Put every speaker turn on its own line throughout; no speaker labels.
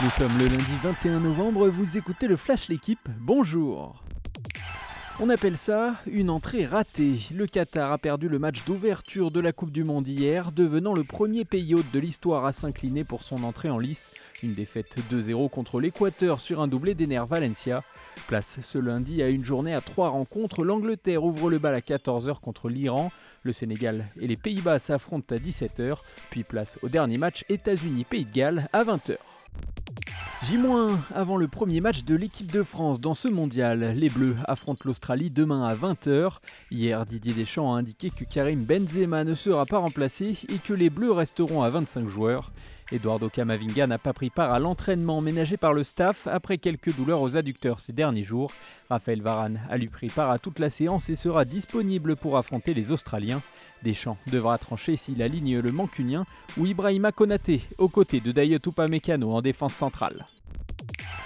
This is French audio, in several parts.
Nous sommes le lundi 21 novembre, vous écoutez le Flash L'équipe, bonjour on appelle ça une entrée ratée. Le Qatar a perdu le match d'ouverture de la Coupe du Monde hier, devenant le premier pays hôte de l'histoire à s'incliner pour son entrée en lice. Une défaite 2-0 contre l'Équateur sur un doublé d'Ener Valencia. Place ce lundi à une journée à trois rencontres. L'Angleterre ouvre le bal à 14h contre l'Iran. Le Sénégal et les Pays-Bas s'affrontent à 17h. Puis place au dernier match États-Unis-Pays de Galles à 20h. J- avant le premier match de l'équipe de France dans ce mondial. Les Bleus affrontent l'Australie demain à 20h. Hier, Didier Deschamps a indiqué que Karim Benzema ne sera pas remplacé et que les Bleus resteront à 25 joueurs. Eduardo Camavinga n'a pas pris part à l'entraînement ménagé par le staff après quelques douleurs aux adducteurs ces derniers jours. Raphaël Varane a lui pris part à toute la séance et sera disponible pour affronter les Australiens. Deschamps devra trancher s'il aligne le Mancunien ou Ibrahima Konaté aux côtés de Dayot Upamecano en défense centrale.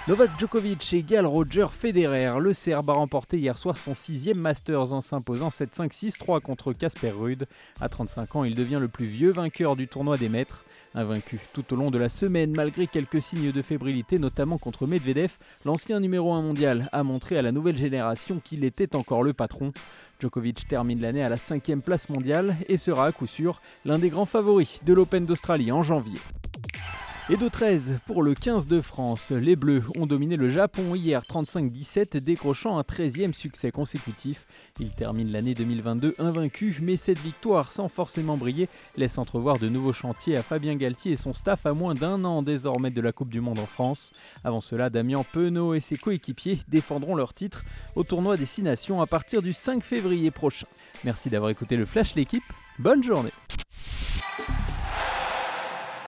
Novak Djokovic égale Roger Federer. Le Serbe a remporté hier soir son sixième Masters en s'imposant 7-5-6-3 contre Casper Ruud. À 35 ans, il devient le plus vieux vainqueur du tournoi des maîtres. Invaincu tout au long de la semaine, malgré quelques signes de fébrilité, notamment contre Medvedev, l'ancien numéro 1 mondial a montré à la nouvelle génération qu'il était encore le patron. Djokovic termine l'année à la cinquième place mondiale et sera à coup sûr l'un des grands favoris de l'Open d'Australie en janvier. Et de 13 pour le 15 de France, les Bleus ont dominé le Japon hier 35-17, décrochant un 13e succès consécutif. Ils terminent l'année 2022 invaincus, mais cette victoire sans forcément briller laisse entrevoir de nouveaux chantiers à Fabien Galtier et son staff à moins d'un an désormais de la Coupe du Monde en France. Avant cela, Damien Penaud et ses coéquipiers défendront leur titre au tournoi des Six Nations à partir du 5 février prochain. Merci d'avoir écouté le Flash l'équipe, bonne journée